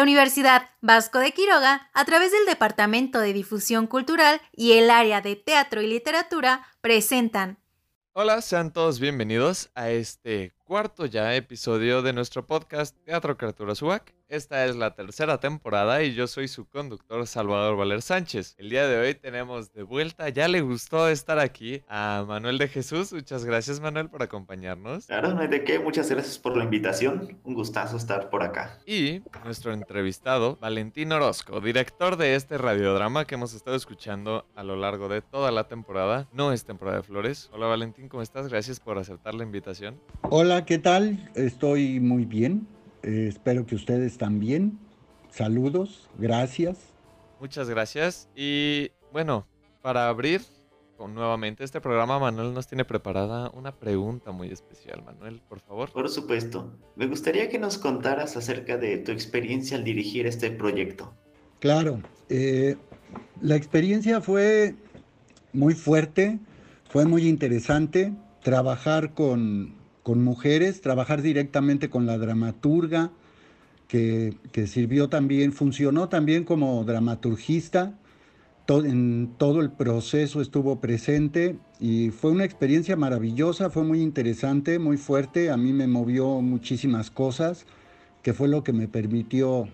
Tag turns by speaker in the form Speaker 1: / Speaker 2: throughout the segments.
Speaker 1: La Universidad Vasco de Quiroga, a través del Departamento de Difusión Cultural y el área de Teatro y Literatura, presentan
Speaker 2: Hola, sean todos bienvenidos a este cuarto ya episodio de nuestro podcast Teatro Criatura Subac. Esta es la tercera temporada y yo soy su conductor Salvador Valer Sánchez. El día de hoy tenemos de vuelta, ya le gustó estar aquí a Manuel de Jesús. Muchas gracias Manuel por acompañarnos.
Speaker 3: Claro, no hay de qué. Muchas gracias por la invitación. Un gustazo estar por acá.
Speaker 2: Y nuestro entrevistado, Valentín Orozco, director de este radiodrama que hemos estado escuchando a lo largo de toda la temporada. No es temporada de flores. Hola Valentín, ¿cómo estás? Gracias por aceptar la invitación.
Speaker 4: Hola, ¿qué tal? Estoy muy bien. Eh, espero que ustedes también. Saludos, gracias.
Speaker 2: Muchas gracias. Y bueno, para abrir con nuevamente este programa, Manuel nos tiene preparada una pregunta muy especial. Manuel, por favor.
Speaker 3: Por supuesto. Me gustaría que nos contaras acerca de tu experiencia al dirigir este proyecto.
Speaker 4: Claro. Eh, la experiencia fue muy fuerte, fue muy interesante. Trabajar con, con mujeres, trabajar directamente con la dramaturga, que, sirvió también, funcionó también como dramaturgista, en todo el proceso estuvo presente y fue una experiencia maravillosa, fue muy interesante, muy fuerte, a mí me movió muchísimas cosas, que fue lo que me permitió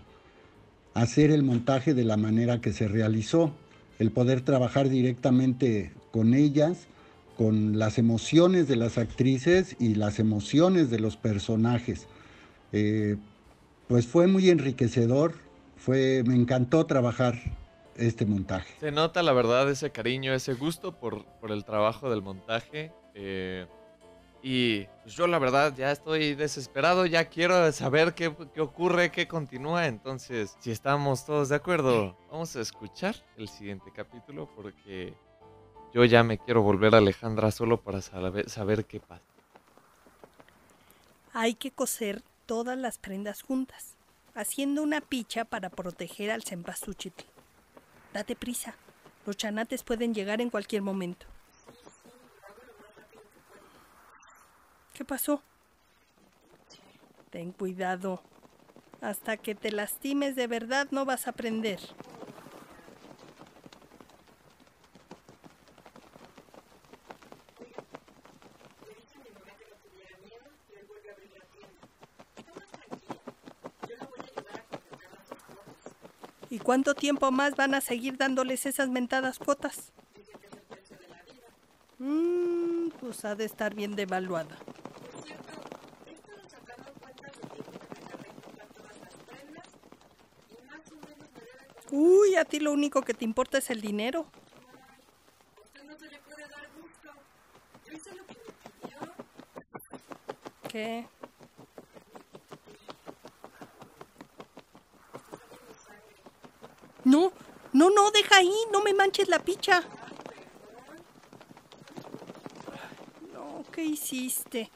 Speaker 4: hacer el montaje de la manera que se realizó, el poder trabajar directamente con ellas con las emociones de las actrices y las emociones de los personajes. Eh, pues fue muy enriquecedor, fue, me encantó trabajar este montaje.
Speaker 2: Se nota la verdad ese cariño, ese gusto por, el trabajo del montaje. Eh, y pues yo la verdad ya estoy desesperado, ya quiero saber qué, qué, ocurre, qué continúa. Entonces, si estamos todos de acuerdo, vamos a escuchar el siguiente capítulo porque yo ya me quiero volver a Alejandra solo para saber, saber qué pasa.
Speaker 5: Hay que coser todas las prendas juntas, haciendo una picha para proteger al cempasúchil. Date prisa, los chanates pueden llegar en cualquier momento. ¿Qué pasó? Ten cuidado. Hasta que te lastimes de verdad no vas a aprender. ¿Y cuánto tiempo más van a seguir dándoles esas mentadas cuotas? Mmm, pues ha de estar bien devaluada. Uy, a ti lo único que te importa es el dinero. ¿Qué? No, no, no, deja ahí, no me manches la picha. No, ¿qué hiciste?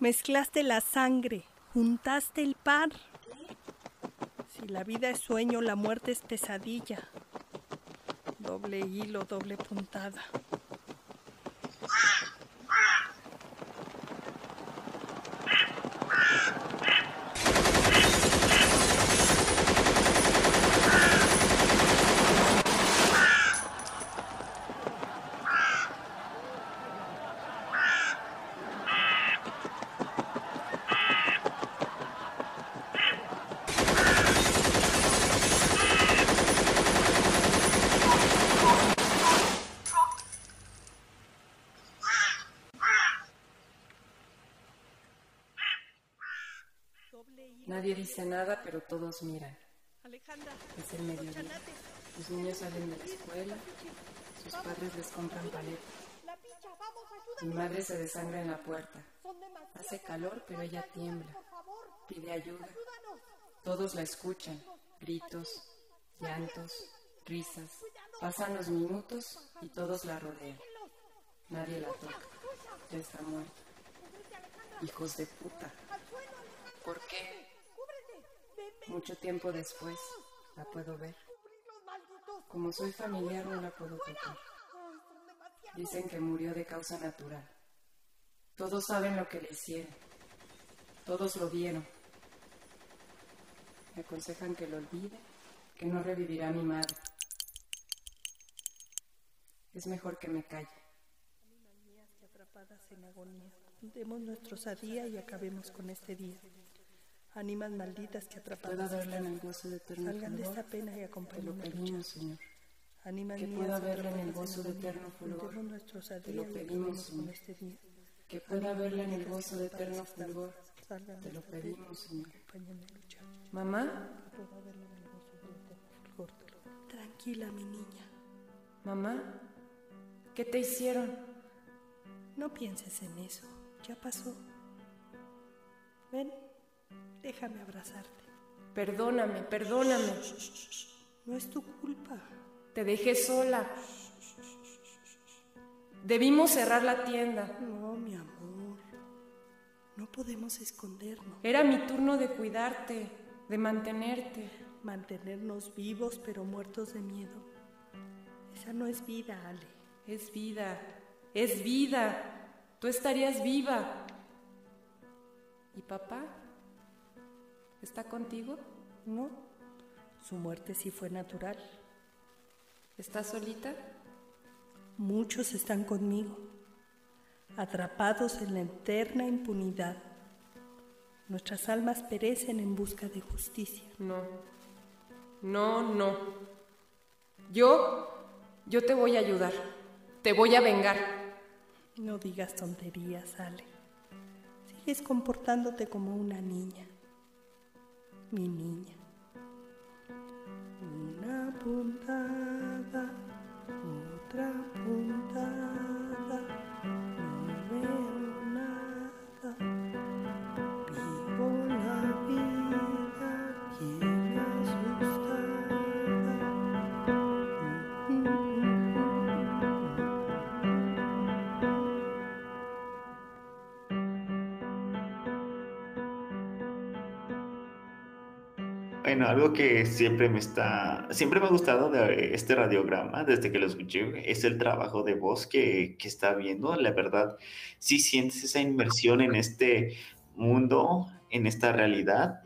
Speaker 5: Mezclaste la sangre, juntaste el par. Si la vida es sueño, la muerte es pesadilla. Doble hilo, doble puntada.
Speaker 6: Nadie dice nada, pero todos miran. Es el mediodía. Los niños salen de la escuela. Sus padres les compran paletas. Mi madre se desangra en la puerta. Hace calor, pero ella tiembla. Pide ayuda. Todos la escuchan. Gritos, llantos, risas. Pasan los minutos y todos la rodean. Nadie la toca. Ya está muerta. Hijos de puta. ¿Por qué? Mucho tiempo después la puedo ver. Como soy familiar no la puedo tocar. Dicen que murió de causa natural. Todos saben lo que le hicieron. Todos lo vieron. Me aconsejan que lo olvide, que no revivirá mi madre. Es mejor que me calle.
Speaker 5: Atrapadas en agonía, y acabemos con este día. Ánimas malditas que atrapadas
Speaker 6: pueda verla en el gozo de eterno
Speaker 5: salgan de esta pena y acompañen
Speaker 6: Te lo pedimos, Señor.
Speaker 5: Ánimas
Speaker 6: que pueda verla en el gozo de eterno fulgor. Te lo pedimos, Señor.
Speaker 5: este día.
Speaker 6: Que pueda verla en el gozo de eterno fulgor.
Speaker 5: Salgan
Speaker 6: Te lo pedimos, Señor. Mamá,
Speaker 5: Tranquila, mi niña.
Speaker 6: mamá, ¿qué te hicieron?
Speaker 5: No pienses en eso. Ya pasó. Ven, déjame abrazarte.
Speaker 6: Perdóname, perdóname.
Speaker 5: No es tu culpa.
Speaker 6: Te dejé sola. Debimos cerrar la tienda.
Speaker 5: No, mi amor. No podemos escondernos.
Speaker 6: Era mi turno de cuidarte, de mantenerte.
Speaker 5: Mantenernos vivos pero muertos de miedo. Esa no es vida, Ale.
Speaker 6: Es vida, es vida. Tú estarías viva. ¿Y papá? ¿Está contigo?
Speaker 5: No. Su muerte sí fue natural.
Speaker 6: ¿Estás solita?
Speaker 5: Muchos están conmigo, atrapados en la eterna impunidad. Nuestras almas perecen en busca de justicia.
Speaker 6: No. No, no. Yo, yo te voy a ayudar. Te voy a vengar.
Speaker 5: No digas tonterías, Ale. Sigues comportándote como una niña. Mi niña. Una puntada, otra puntada.
Speaker 3: Bueno, algo que siempre me está, siempre me ha gustado de este radiograma, desde que lo escuché, es el trabajo de voz que, que está viendo. La verdad, sí sientes esa inmersión en este mundo, en esta realidad,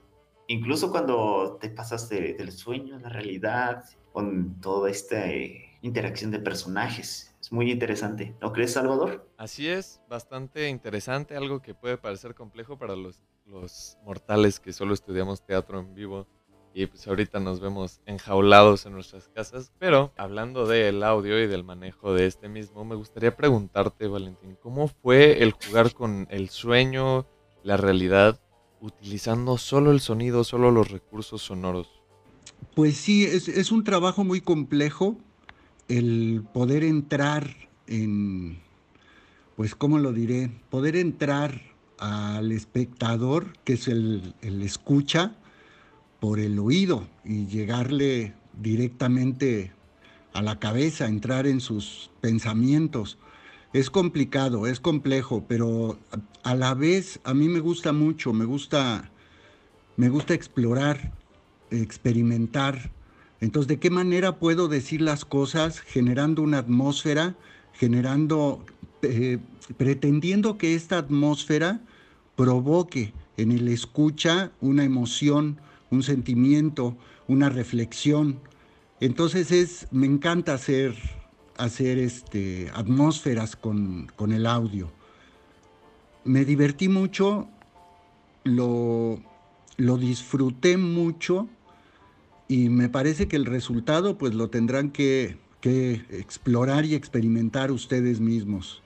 Speaker 3: incluso cuando te pasas de- del sueño a la realidad, con toda esta eh, interacción de personajes. Es muy interesante. ¿No crees, Salvador?
Speaker 2: Así es, bastante interesante, algo que puede parecer complejo para los, los mortales que solo estudiamos teatro en vivo y pues ahorita nos vemos enjaulados en nuestras casas. Pero hablando del audio y del manejo de este mismo, me gustaría preguntarte, Valentín, ¿cómo fue el jugar con el sueño, la realidad, utilizando solo el sonido, solo los recursos sonoros?
Speaker 4: Pues sí, es, un trabajo muy complejo el poder entrar en, pues, ¿cómo lo diré? Poder entrar al espectador, que es el, el escucha, por el oído y llegarle directamente a la cabeza, entrar en sus pensamientos. Es complicado, es complejo, pero a, la vez a mí me gusta mucho, me gusta, me gusta explorar, experimentar. Entonces, ¿de qué manera puedo decir las cosas generando una atmósfera, generando, eh, pretendiendo que esta atmósfera provoque en el escucha una emoción, un sentimiento, una reflexión? Entonces es, me encanta hacer, hacer este, atmósferas con, con el audio. Me divertí mucho, lo, lo disfruté mucho y me parece que el resultado pues lo tendrán que, que explorar y experimentar ustedes mismos.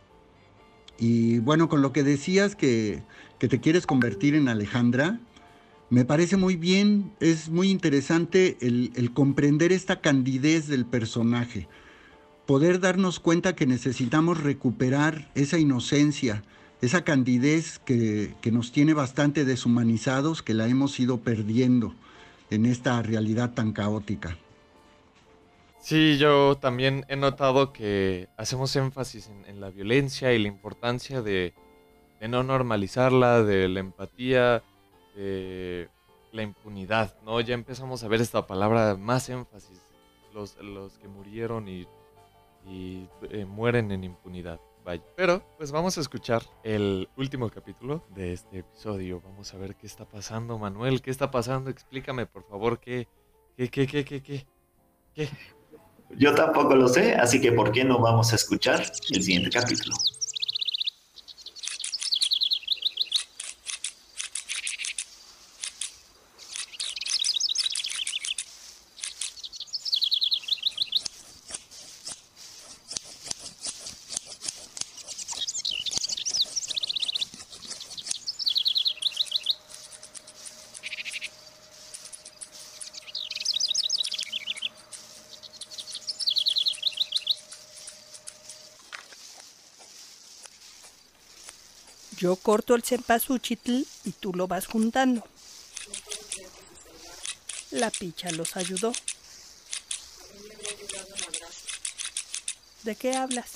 Speaker 4: Y bueno, con lo que decías que, que te quieres convertir en Alejandra, me parece muy bien, es muy interesante el, comprender esta candidez del personaje, poder darnos cuenta que necesitamos recuperar esa inocencia, esa candidez que, nos tiene bastante deshumanizados, que la hemos ido perdiendo en esta realidad tan caótica.
Speaker 2: Sí, yo también he notado que hacemos énfasis en, la violencia y la importancia de, no normalizarla, de la empatía, de la impunidad, ¿no? Ya empezamos a ver esta palabra más énfasis, los, los que murieron y, y eh, mueren en impunidad. Vaya. Pero, pues vamos a escuchar el último capítulo de este episodio. Vamos a ver qué está pasando, Manuel. ¿Qué está pasando? Explícame, por favor, qué, qué, qué, qué, qué. qué?
Speaker 3: Yo tampoco lo sé, así que ¿por qué no vamos a escuchar el siguiente capítulo?
Speaker 5: Yo corto el cempasúchitl y tú lo vas juntando. La picha los ayudó. ¿De qué hablas?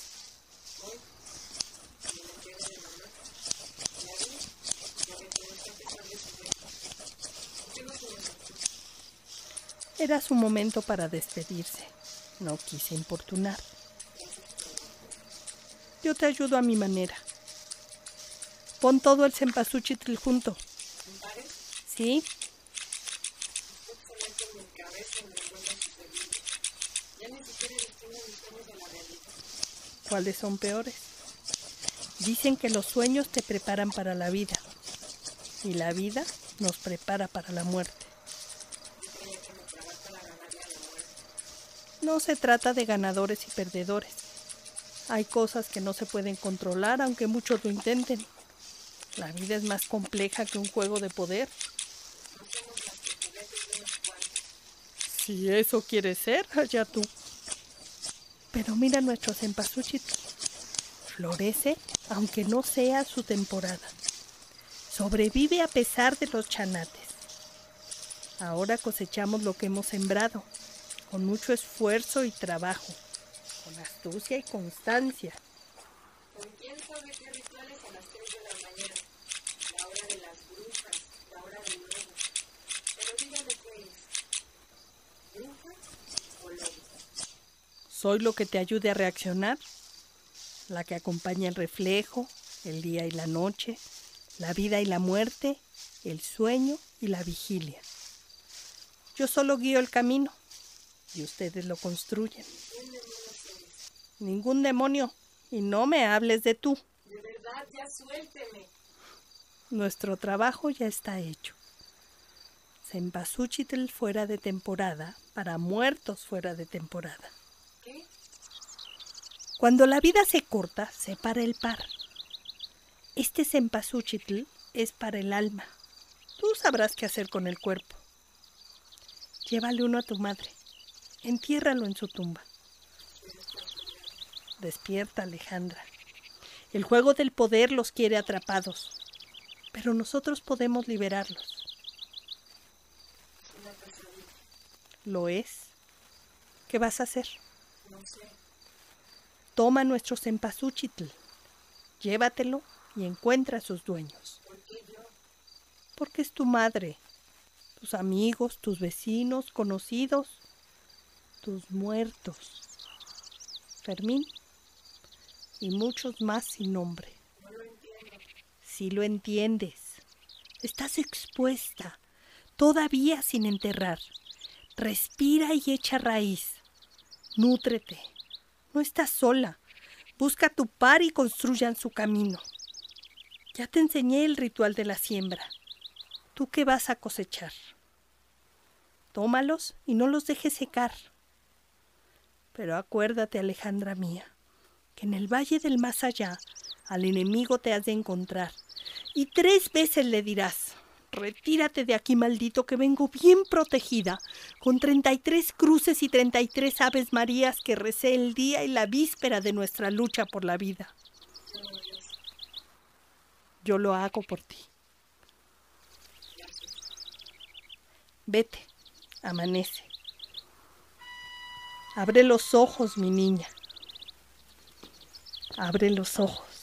Speaker 5: Era su momento para despedirse. No quise importunar. Yo te ayudo a mi manera. Pon todo el cempasúchitl junto. ¿Sí? ¿Cuáles son peores? Dicen que los sueños te preparan para la vida y la vida nos prepara para la muerte. No se trata de ganadores y perdedores. Hay cosas que no se pueden controlar aunque muchos lo intenten. La vida es más compleja que un juego de poder. Si eso quiere ser, allá tú. Pero mira nuestro cempasúchil. Florece aunque no sea su temporada. Sobrevive a pesar de los chanates. Ahora cosechamos lo que hemos sembrado, con mucho esfuerzo y trabajo, con astucia y constancia.
Speaker 6: ¿Con quién sabe qué rituales a las 3 de la mañana? La hora de las brujas, la hora del lobo. Pero dígame qué es. ¿Bruja o lobo?
Speaker 5: Soy lo que te ayude a reaccionar, la que acompaña el reflejo, el día y la noche, la vida y la muerte, el sueño y la vigilia. Yo solo guío el camino y ustedes lo construyen. Ningún demonio, y no me hables de tú.
Speaker 6: De verdad, ya suélteme.
Speaker 5: Nuestro trabajo ya está hecho. Cempasúchitl fuera de temporada para muertos fuera de temporada. Cuando la vida se corta, se para el par. Este cempasúchitl es para el alma. Tú sabrás qué hacer con el cuerpo. Llévale uno a tu madre. Entiérralo en su tumba. Despierta, Alejandra. El juego del poder los quiere atrapados, pero nosotros podemos liberarlos. ¿Lo es? ¿Qué vas a hacer?
Speaker 6: No sé.
Speaker 5: Toma nuestro cempasúchitl, llévatelo y encuentra a sus dueños. Porque es tu madre, tus amigos, tus vecinos, conocidos, tus muertos. Fermín y muchos más sin nombre. Si lo entiendes, estás expuesta, todavía sin enterrar. Respira y echa raíz. Nútrete. No estás sola. Busca tu par y construyan su camino. Ya te enseñé el ritual de la siembra. ¿Tú qué vas a cosechar? Tómalos y no los dejes secar. Pero acuérdate, Alejandra mía, que en el valle del más allá al enemigo te has de encontrar. Y tres veces le dirás, retírate de aquí, maldito, que vengo bien protegida, con treinta y tres cruces y treinta y tres aves marías que recé el día y la víspera de nuestra lucha por la vida. Yo lo hago por ti. Vete, amanece. Abre los ojos, mi niña. Abre los ojos.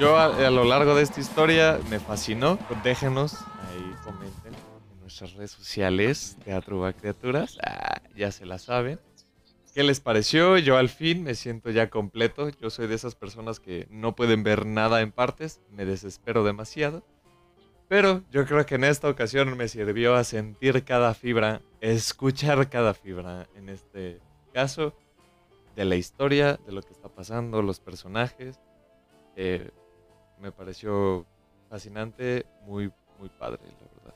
Speaker 2: Yo a, lo largo de esta historia me fascinó. Déjenos ahí, comenten en nuestras redes sociales, Teatro va Criaturas. Ah, ya se la saben. ¿Qué les pareció? Yo al fin me siento ya completo. Yo soy de esas personas que no pueden ver nada en partes. Me desespero demasiado. Pero yo creo que en esta ocasión me sirvió a sentir cada fibra, escuchar cada fibra en este caso de la historia, de lo que está pasando, los personajes. Eh, me pareció fascinante, muy, muy padre, la verdad.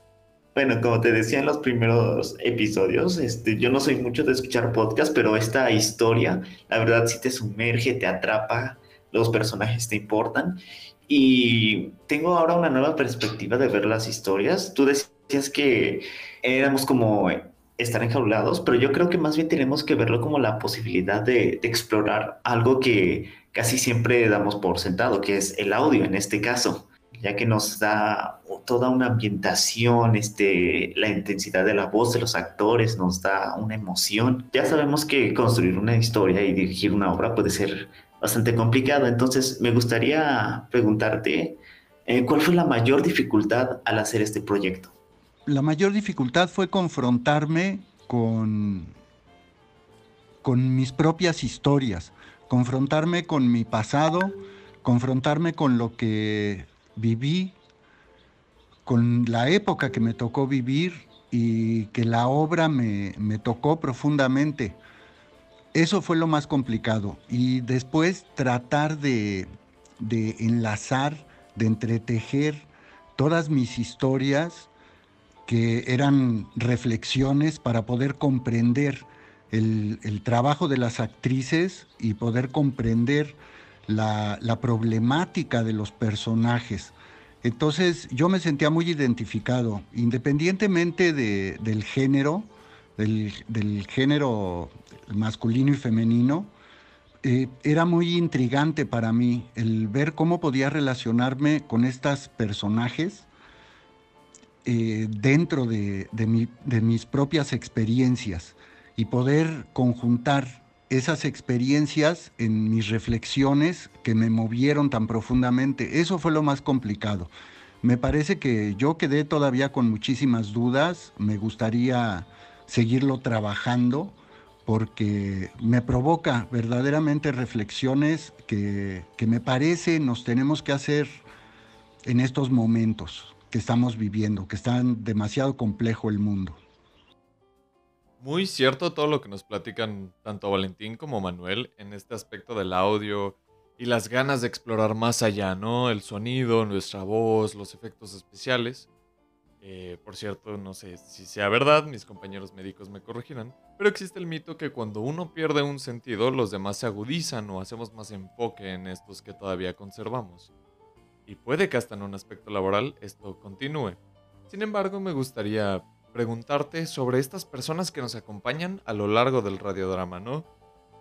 Speaker 3: Bueno, como te decía en los primeros episodios, este, yo no soy mucho de escuchar podcast, pero esta historia, la verdad, sí te sumerge, te atrapa, los personajes te importan. Y tengo ahora una nueva perspectiva de ver las historias. Tú decías que éramos como estar enjaulados, pero yo creo que más bien tenemos que verlo como la posibilidad de, explorar algo que casi siempre damos por sentado, que es el audio en este caso, ya que nos da toda una ambientación, este, la intensidad de la voz de los actores, nos da una emoción. Ya sabemos que construir una historia y dirigir una obra puede ser bastante complicado, entonces me gustaría preguntarte, eh, ¿cuál fue la mayor dificultad al hacer este proyecto?
Speaker 4: la mayor dificultad fue confrontarme con, con mis propias historias, confrontarme con mi pasado, confrontarme con lo que viví, con la época que me tocó vivir y que la obra me, tocó profundamente. Eso fue lo más complicado. Y después tratar de, de enlazar, de entretejer todas mis historias que eran reflexiones para poder comprender el, trabajo de las actrices y poder comprender la, problemática de los personajes. Entonces yo me sentía muy identificado, independientemente del género, del, género masculino y femenino, eh, era muy intrigante para mí el ver cómo podía relacionarme con estos personajes eh, dentro de, mis propias experiencias y poder conjuntar esas experiencias en mis reflexiones que me movieron tan profundamente. Eso fue lo más complicado. Me parece que yo quedé todavía con muchísimas dudas, me gustaría seguirlo trabajando porque me provoca verdaderamente reflexiones que, que me parece nos tenemos que hacer en estos momentos que estamos viviendo, que está demasiado complejo el mundo.
Speaker 2: Muy cierto todo lo que nos platican tanto Valentín como Manuel en este aspecto del audio y las ganas de explorar más allá, ¿no? El sonido, nuestra voz, los efectos especiales. Eh, por cierto, no sé si sea verdad, mis compañeros médicos me corregirán, pero existe el mito que cuando uno pierde un sentido, los demás se agudizan o hacemos más enfoque en estos que todavía conservamos y puede que hasta en un aspecto laboral esto continúe. Sin embargo, me gustaría preguntarte sobre estas personas que nos acompañan a lo largo del radiodrama, ¿no?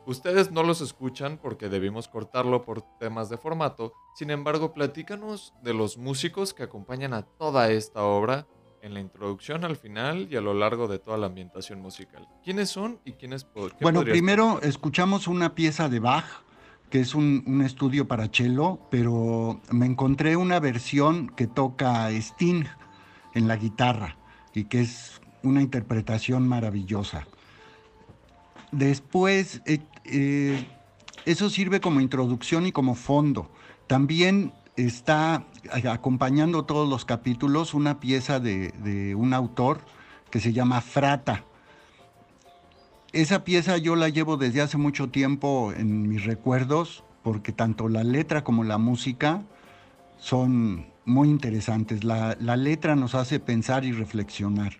Speaker 2: Ustedes no los escuchan porque debimos cortarlo por temas de formato, sin embargo, platícanos de los músicos que acompañan a toda esta obra en la introducción, al final y a lo largo de toda la ambientación musical. ¿Quiénes son y quiénes
Speaker 4: Bueno, primero escuchamos una pieza de Bach que es un, estudio para cello, pero me encontré una versión que toca Sting en la guitarra y que es una interpretación maravillosa. Después, eh, eh, eso sirve como introducción y como fondo. También está acompañando todos los capítulos una pieza de un autor que se llama Frata esa pieza yo la llevo desde hace mucho tiempo en mis recuerdos, porque tanto la letra como la música son muy interesantes. La, letra nos hace pensar y reflexionar.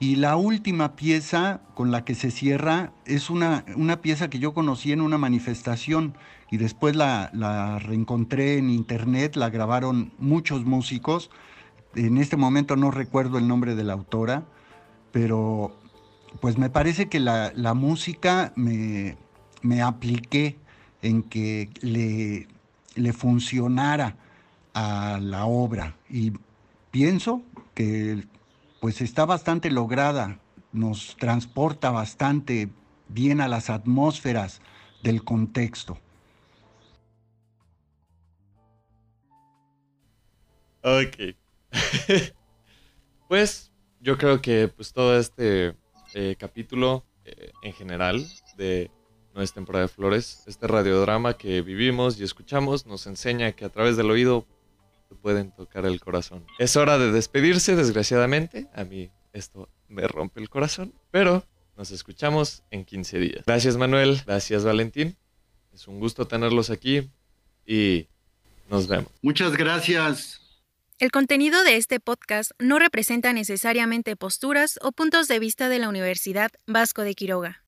Speaker 4: Y la última pieza con la que se cierra es una, una pieza que yo conocí en una manifestación y después la, la, reencontré en internet, la grabaron muchos músicos. En este momento no recuerdo el nombre de la autora, pero pues me parece que la, música me, apliqué en que le, le funcionara a la obra y pienso que pues está bastante lograda, nos transporta bastante bien a las atmósferas del contexto.
Speaker 2: Ok. pues yo creo que pues todo este eh, capítulo eh, en general de nuestra temporada de flores, este radiodrama que vivimos y escuchamos nos enseña que a través del oído pueden tocar el corazón. Es hora de despedirse, desgraciadamente. A mí esto me rompe el corazón, pero nos escuchamos en 15 días. Gracias Manuel, gracias Valentín. Es un gusto tenerlos aquí y nos vemos.
Speaker 4: Muchas gracias.
Speaker 1: El contenido de este podcast no representa necesariamente posturas o puntos de vista de la Universidad Vasco de Quiroga.